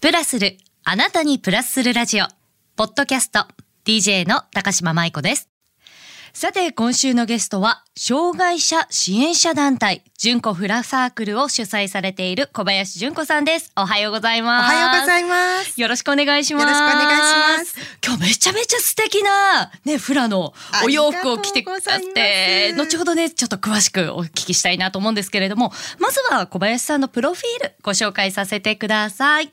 プラスる、あなたにプラスするラジオ。ポッドキャスト、DJ の高島舞子です。さて、今週のゲストは、障害者支援者団体、純子フラサークルを主催されている小林純子さんです。おはようございます。おはようございます。よろしくお願いします。よろしくお願いします。今日めちゃめちゃ素敵な、ね、フラのお洋服を着てくださって、後ほどね、ちょっと詳しくお聞きしたいなと思うんですけれども、まずは小林さんのプロフィールご紹介させてください。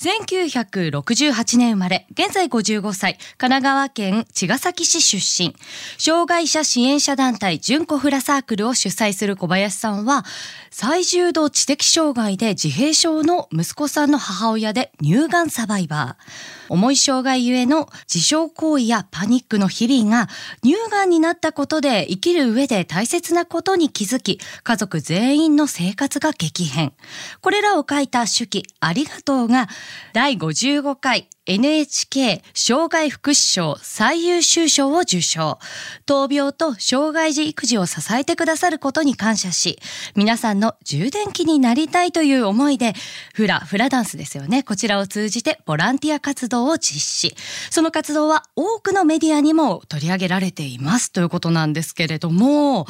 1968年生まれ、現在55歳、神奈川県茅ヶ崎市出身。障害者支援者団体純子フラサークルを主催する小林さんは、最重度知的障害で自閉症の息子さんの母親で乳がんサバイバー。重い障害ゆえの自傷行為やパニックの日々が乳がんになったことで生きる上で大切なことに気づき、家族全員の生活が激変。これらを書いた手記ありがとうが第55回 NHK 障害福祉賞最優秀賞を受賞。闘病と障害児育児を支えてくださることに感謝し、皆さんの充電器になりたいという思いで、フラ、フラダンスですよね。こちらを通じてボランティア活動を実施。その活動は多くのメディアにも取り上げられていますということなんですけれども、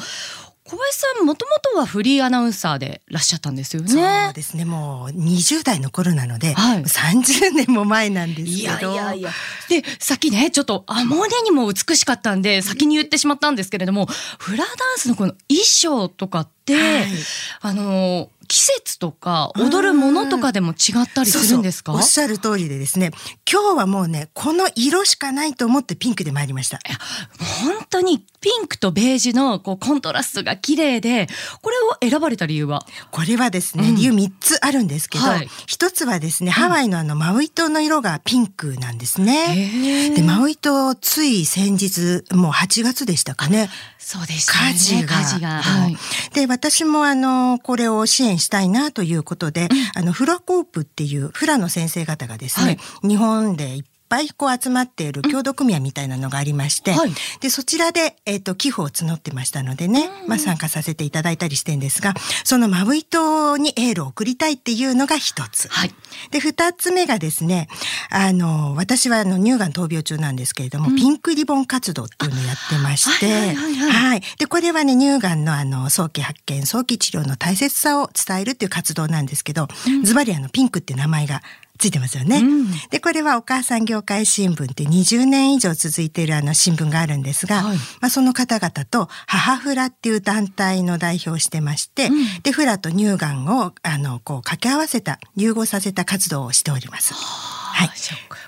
小林さんもともとはフリーアナウンサーでいらっしゃったんですよね。そうですね。もう20代の頃なので、はい、30年も前なんですけど。いやいやいや。で、先ね、ちょっとあまりにも美しかったんで、先に言ってしまったんですけれども、フラダンスのこの衣装とかって、はい、あの季節とか踊るものとかでも違ったりするんですか？おっしゃる通りでですね今日はもうねこの色しかないと思ってピンクで参りました本当にピンクとベージュのこうコントラストが綺麗でこれを選ばれた理由は？これはですね、うん、理由3つあるんですけど、はい、1つはですね、ハワイのあのマウイ島の色がピンクなんですね。でマウイ島つい先日もう8月でしたかね。そうです、ね、火事が。火事が。はい、で、私もあの、これを支援したいなということで、うん、あの、フラコープっていうフラの先生方がですね、はい、日本でぱいこう集まっている協同組合みたいなのがありまして、はい、でそちらで、えーと、寄付を募ってましたのでね、まあ、参加させていただいたりしてんですがそのマブイ島にエールを送りたいっていうのが一つ。はい、で二つ目がですねあの私はあの乳がん闘病中なんですけれども、うん、ピンクリボン活動っていうのをやってまして、はい、でこれはね乳がんのあの早期発見早期治療の大切さを伝えるっていう活動なんですけど、ズバリあのピンクって名前がついてますよね。うん、で、これはお母さん業界新聞って20年以上続いているあの新聞があるんですが、はい、まあその方々と母フラっていう団体の代表をしてまして、うん、で、フラと乳がんをあのこう掛け合わせた、融合させた活動をしております。はい。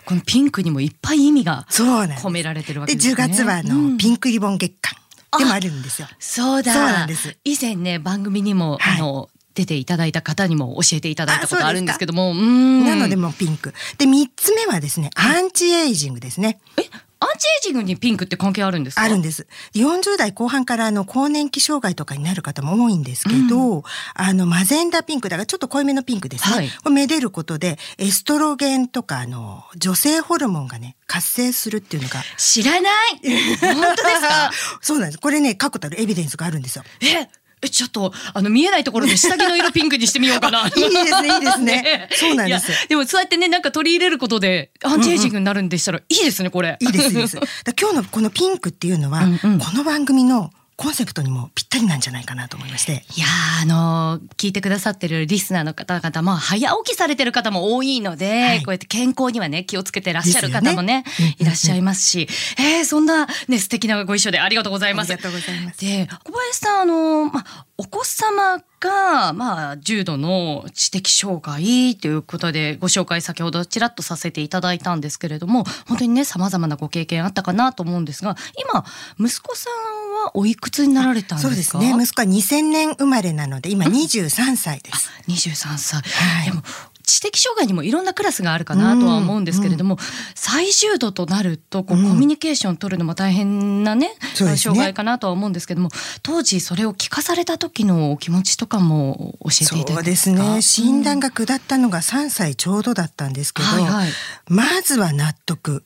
このピンクにもいっぱい意味が込められてるわけですね。で、10月はあの、うん、ピンクリボン月間。でもあるんですよ。そうだ。そうなんです。以前ね、番組にも、はい、あの、出ていただいた方にも教えていただいたことあるんですけども。なのでもピンク。で、三つ目はですね、アンチエイジングですね。えアンチエイジングにピンクって関係あるんですか？あるんです。40代後半からあの更年期障害とかになる方も多いんですけど、うん、あのマゼンダピンクだからちょっと濃いめのピンクですね。はい、これめでることでエストロゲンとかあの女性ホルモンがね活性するっていうのが知らない 本当ですか？そうなんです。これね確固たるエビデンスがあるんですよ。ええ、ちょっと、あの、見えないところで下着の色ピンクにしてみようかな。いいですね、いいですね。そうなんです。でも、そうやってね、なんか取り入れることで、アンチエイジングになるんでしたら、いいですね、これ。いいです、いいです。今日のこのピンクっていうのは、うんうん、この番組のコンセプトにもぴったりなんじゃないかなと思いまして。いやあのー、聞いてくださってるリスナーの方々も早起きされてる方も多いので、はい、こうやって健康にはね気をつけてらっしゃる方もね、ね、いらっしゃいますし、えー、そんなね素敵なご一緒でありがとうございます。ありがとうございます。で小林さんあのー、まあお子様が、まあ、重度の知的障害ということでご紹介先ほどちらっとさせていただいたんですけれども本当にねさまざまなご経験あったかなと思うんですが今息子さんはおいくつになられたんですか？そうですね。息子は2000年生まれなので今23歳です。23歳、はい、でも知的障害にもいろんなクラスがあるかなとは思うんですけれども、うんうん、最重度となるとこう、コミュニケーション取るのも大変なね、ね、障害かなとは思うんですけども当時それを聞かされた時のお気持ちとかも教えていただけますか？そうですね。診断が下ったのが3歳ちょうどだったんですけど、はいはい、まずは納得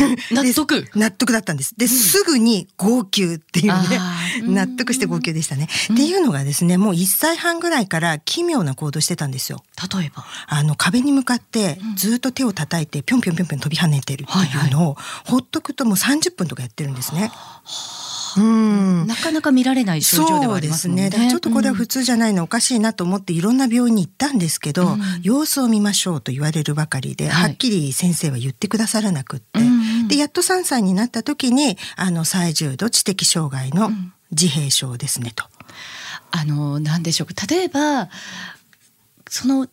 納得。納得だったんです。で、すぐに号泣っていうね、納得して号泣でしたね。っていうのがですね、もう1歳半ぐらいから奇妙な行動してたんですよ。例えば？あの壁に向かってずっと手を叩いてぴょんぴょんぴょんぴょん飛び跳ねてるっていうのを、ほっとくともう30分とかやってるんですね。うん、なかなか見られない症状ではありますね。ね。ちょっとこれは普通じゃないの、おかしいなと思っていろんな病院に行ったんですけど、うん、様子を見ましょうと言われるばかりで、はい、はっきり先生は言ってくださらなくって、うん、でやっと3歳になった時にあの最重度知的障害の自閉症ですねと。あの何でしょうか例えばその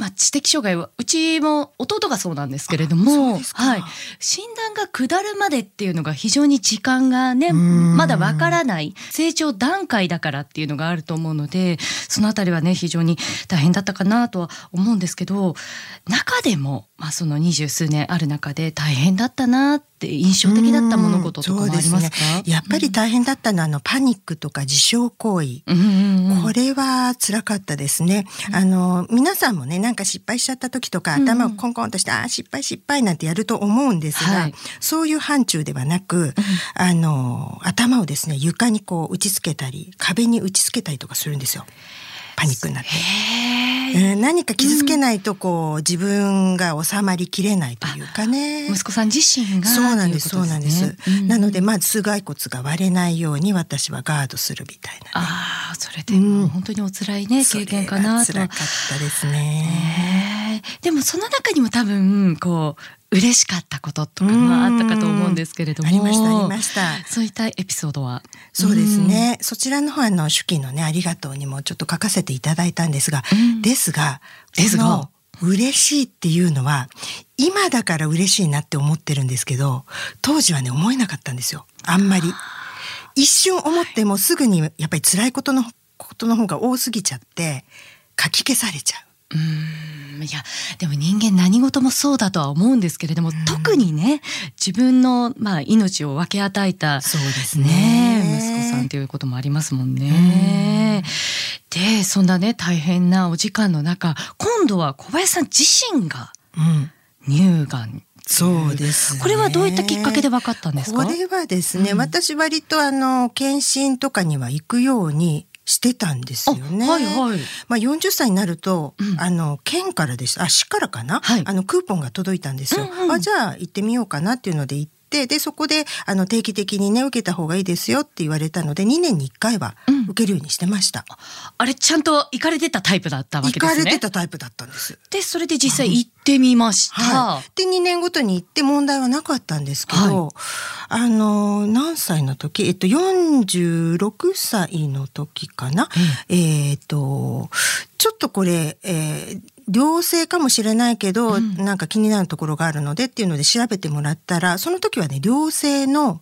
まあ、知的障害はうちも弟がそうなんですけれども、はい、診断が下るまでっていうのが非常に時間がねまだわからない成長段階だからっていうのがあると思うのでそのあたりはね非常に大変だったかなとは思うんですけど中でも、まあ、その二十数年ある中で大変だったなって印象的だった物事とかもありますか、ね、やっぱり大変だったのは、あのパニックとか自傷行為、これは辛かったですね。あの皆さんもねなんか失敗しちゃった時とか頭をコンコンとして、ああ失敗失敗なんてやると思うんですが、はい、そういう範疇ではなく、あの頭をですね床にこう打ちつけたり壁に打ちつけたりとかするんですよ。パニックになって。えー、何か傷つけないとこう、自分が収まりきれないというかね。息子さん自身がそうなんです、そうなんです。なのでまず頭蓋骨が割れないように私はガードするみたいな、ね、ああ、それでも本当にお辛いね、経験かなと。辛かったですね。でもその中にも多分こう嬉しかったこととかもあったかと思うんですけれどもありましたありました。そういったエピソードは？そうですね。そちらの方の手記のねありがとうにもちょっと書かせていただいたんですが、ですがですが。嬉しいっていうのは今だから嬉しいなって思ってるんですけど当時はね思えなかったんですよ。あんまり。一瞬思ってもすぐにやっぱり辛いことのことの方が多すぎちゃって書き消されちゃううん。いやでも人間何事もそうだとは思うんですけれども、うん、特にね自分の、まあ、命を分け与えたそうですね。息子さんということもありますもんね。でそんなね大変なお時間の中今度は小林さん自身が乳がん、そうです、ね、これはどういったきっかけで分かったんですか？これはですね、うん、私割とあの検診とかには行くようにしてたんですよね。はいはい。まあ40歳になると、うん、あの県からでした。あ市からかな、はい、あのクーポンが届いたんですよ。うんうん、あじゃあ行ってみようかなっていうので行って。でそこであの定期的にね受けた方がいいですよって言われたので2年に1回は受けるようにしてました、うん、あれちゃんと行かれてたタイプだったわけですね。行かれてたタイプだったんです。でそれで実際行ってみました、はい、で2年ごとに行って問題はなかったんですけど、はい、あの何歳の時えっと46歳の時かな、うん、えっとちょっとこれ、えー、良性かもしれないけど、うん、なんか気になるところがあるのでっていうので調べてもらったらその時はね良性の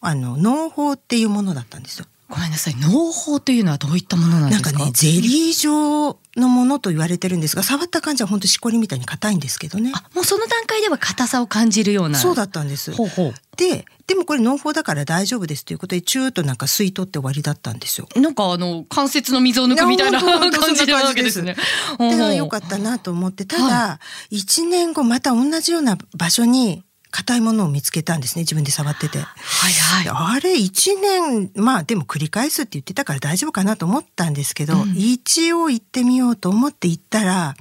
あの農法っていうものだったんですよ。ごめんなさい。農法というのはどういったものなんですか？なんかねゼリー状のものと言われてるんですが触った感じは本当しこりみたいに硬いんですけどね。あもうその段階では硬さを感じるような。そうだったんです。ほうほう。ででもこれ農法だから大丈夫ですということでチューとなんか吸い取って終わりだったんですよ。なんかあの関節の水を抜くみたいな感じなわけですね。でよかったなと思ってただ一、はい、年後また同じような場所に硬いものを見つけたんですね自分で触ってて。はいはい、あれ1年まあでも繰り返すって言ってたから大丈夫かなと思ったんですけど、うん、一応行ってみようと思って行ったら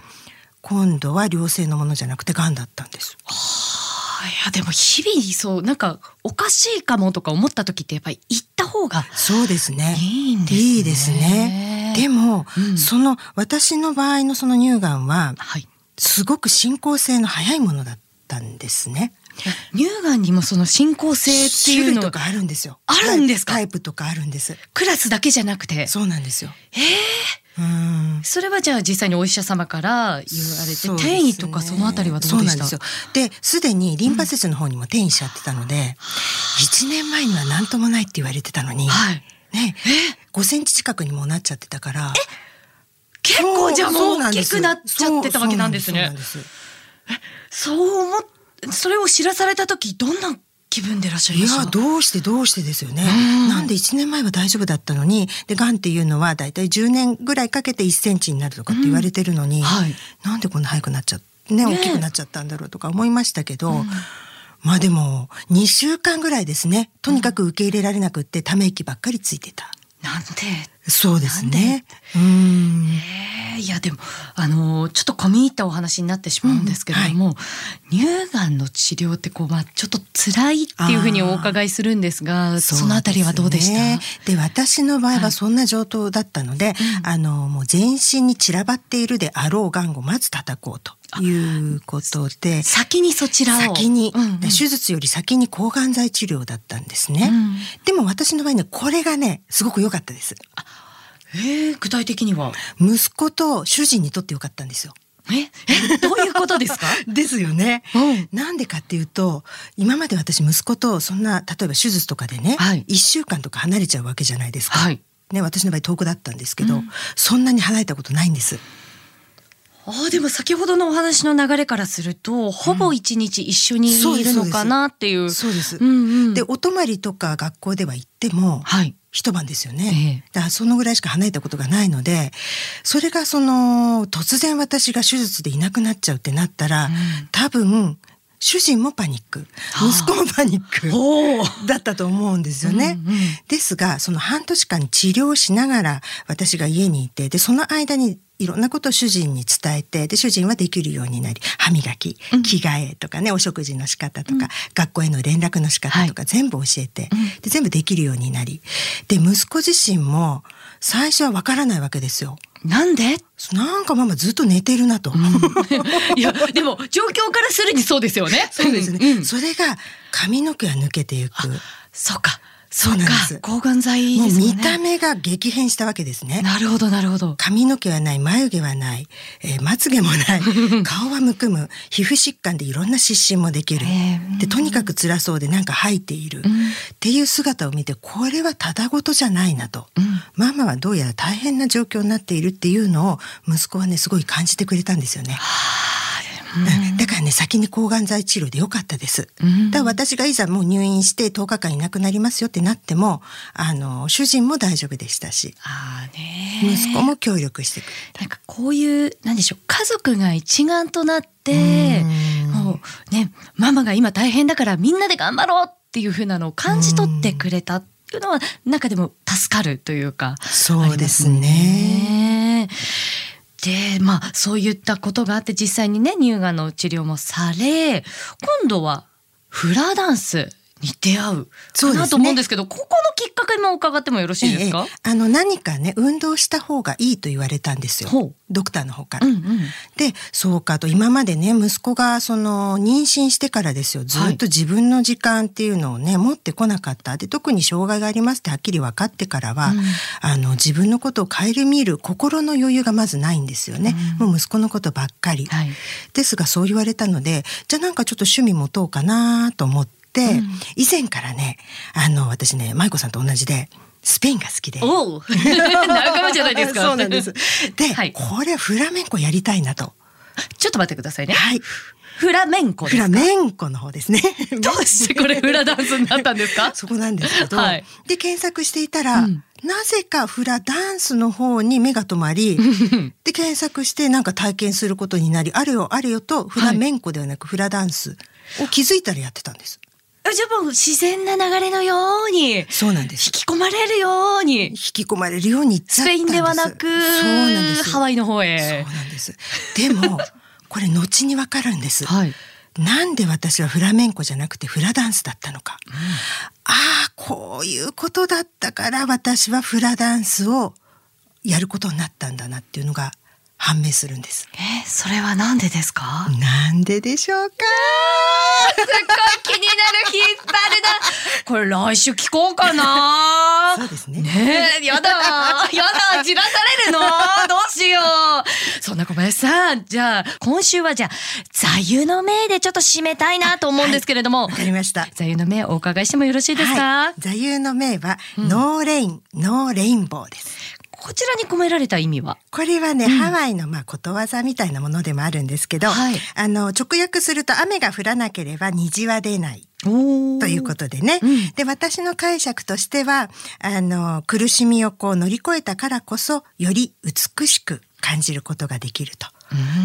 今度は良性のものじゃなくて癌だったんです。はあ、いやでも日々そうなんかおかしいかもとか思った時ってやっぱり行った方がそうですねいいんですね。いいですねでも、うん、その私の場合のその乳がんは、はい、すごく進行性の早いものだったんですね。乳がんにもその進行性っていうのとかあるんですよ。あるんですか？タイプとかあるんです。クラスだけじゃなくて？そうなんですよ。ええー、それはじゃあ実際にお医者様から言われて、ね、転移とかそのあたりはどうでした？そうで、すでにリンパ節の方にも転移しちゃってたので、うん、1年前には何ともないって言われてたのに、はい、ね、5センチ近くにもなっちゃってたから。結構じゃあもう大きくなっちゃってたわけなんですね。そう思っそれを知らされた時どんな気分でいらっしゃいまいやどうしてどうしてですよね。なんで1年前は大丈夫だったのにでがんっていうのはだいたい10年ぐらいかけて1センチになるとかって言われてるのに、うんはい、なんでこんな早くなっちゃってね大きくなっちゃったんだろうとか思いましたけど、うん、まあでも、2週間ぐらいですね。とにかく受け入れられなくって、ため息ばっかりついてた。なんでそうですね。うん。えー、いやでもあのちょっと込み入ったお話になってしまうんですけれども、うんはい、乳がんの治療ってこうまあちょっと辛いっていうふうにお伺いするんですが、そのあたりはどうでした？で、私の場合はそんな状況だったので、はい、あのもう全身に散らばっているであろうがんをまず叩こうと。いうことで先にそちらを。先に、うんうん、手術より先に抗がん剤治療だったんですね、うん、でも私の場合ねこれがねすごく良かったですえー、具体的には？息子と主人にとってよかったんですよ。え？どういうことですか？ですよね、うん、なんでかっていうと今まで私息子とそんな例えば手術とかでね、はい、1週間とか離れちゃうわけじゃないですか、はい、ね、私の場合遠くだったんですけど、うん、そんなに離れたことないんです。あでも先ほどのお話の流れからすると、ほぼ一日一緒にいるのかなっていう。そうです。うんうん、でお泊まりとか学校では行っても、はい、一晩ですよね、ええ、だからそのぐらいしか離れたことがないのでそれがその突然私が手術でいなくなっちゃうってなったら、うん、多分主人もパニック、息子もパニックだったと思うんですよね。うんうん、ですが、その半年間治療しながら私が家にいて、で、その間にいろんなことを主人に伝えてで主人はできるようになり歯磨き着替えとかね、うん、お食事の仕方とか、うん、学校への連絡の仕方とか、全部教えて、で全部できるようになりで息子自身も最初はわからないわけですよ。なんで？なんかママずっと寝てるなと。うん、いやでも状況からするにそうですよね。そうですね。それが髪の毛が抜けていく。そうか。そうなんです。抗がん剤、ね、見た目が激変したわけですね。なるほど、なるほど。髪の毛はない、眉毛はない、えー、まつげもない、顔はむくむ、皮膚疾患でいろんな湿疹もできる。で、とにかく辛そうでなんか吐いている、うん、っていう姿を見て、これはただごとじゃないなと、うん、ママはどうやら大変な状況になっているっていうのを息子はね、すごい感じてくれたんですよね。はあだからね先に抗がん剤治療でよかったです。だから私がいざもう入院して10日間いなくなりますよってなってもあの主人も大丈夫でしたし。息子も協力してくれなんかこういうなんでしょう家族が一丸となってもうねママが今大変だからみんなで頑張ろうっていうふうなのを感じ取ってくれたっていうのは中でも助かるというかそうですね。でまあそういったことがあって実際にね乳がんの治療もされ今度はフラダンス。に出会う。かなと思うんですけど、ね、ここのきっかけも伺ってもよろしいですか、ええ、あの何かね運動した方がいいと言われたんですよ。ドクターの方から。うんうん、でそうかと今までね息子がその妊娠してからですよ。ずっと自分の時間っていうのをね、はい、持ってこなかった。で特に障害がありますってはっきり分かってからは、うん、あの自分のことを顧みる心の余裕がまずないんですよね、うん、もう息子のことばっかり、はい、ですがそう言われたのでじゃあなんかちょっと趣味持とうかなと思って。、うん、以前からねあの私ね舞子さんと同じでスペインが好きで。お 仲間じゃないですか。そうなんです。で、はい、これフラメンコやりたいなと。ちょっと待ってくださいね。はい。フラメンコフラメンコの方ですね。どうしてこれ フラダンスになったんですか？そこなんですけど、はい、で検索していたら、うん、なぜかフラダンスの方に目が止まり で検索してなんか体験することになりあれよあれよとフラメンコではなくフラダンスを気づいたらやってたんです。じゃあもう自然な流れのようにそうなんです。引き込まれるように引き込まれるようにスペインではなくそうなんです。ハワイの方へ。そうなんです。でも これ後にわかるんです、はい、なんで私はフラメンコじゃなくてフラダンスだったのか、うん、ああこういうことだったから私はフラダンスをやることになったんだなっていうのが判明するんです。えそれはなんでですか？なんででしょうか？すっごい気になる引っ張るな。これ来週聞こうかな。そうですね。ねえ、やだ。やだ。じらされるの。どうしよう。そんな小林さん、じゃあ今週はじゃあ座右の銘でちょっと締めたいなと思うんですけれども。わ、はい、かりました。座右の銘お伺いしてもよろしいですか？はい、座右の銘は、うん、 No rain, no rainbow です。こちらに込められた意味は？これはね、うん、ハワイのまあことわざみたいなものでもあるんですけど、はい、あの直訳すると雨が降らなければ虹は出ない。ということでね、うん、で私の解釈としてはあの苦しみをこう乗り越えたからこそより美しく感じることができると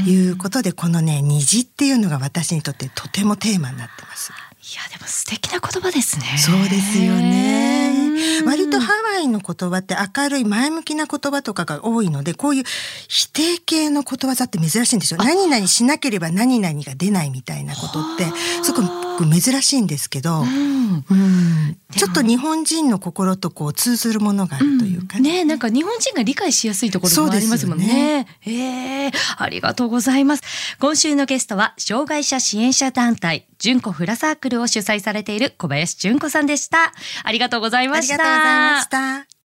いうことでこのね虹っていうのが私にとってとてもテーマになってます。いやでも素敵な言葉ですね。そうですよね。割とハワイの言葉って明るい前向きな言葉とかが多いので、こういう否定系のことわざって珍しいんですよ。何々しなければ何々が出ないみたいなことってすごく珍しいんですけど、うん、うんちょっと日本人の心とこう通ずるものがあるというかね。うん、ねなんか日本人が理解しやすいところもありますもんね。ねえー、ありがとうございます。今週のゲストは障害者支援者団体純子フラサークルを主催されている小林純子さんでした。ありがとうございました。ありがとうございました。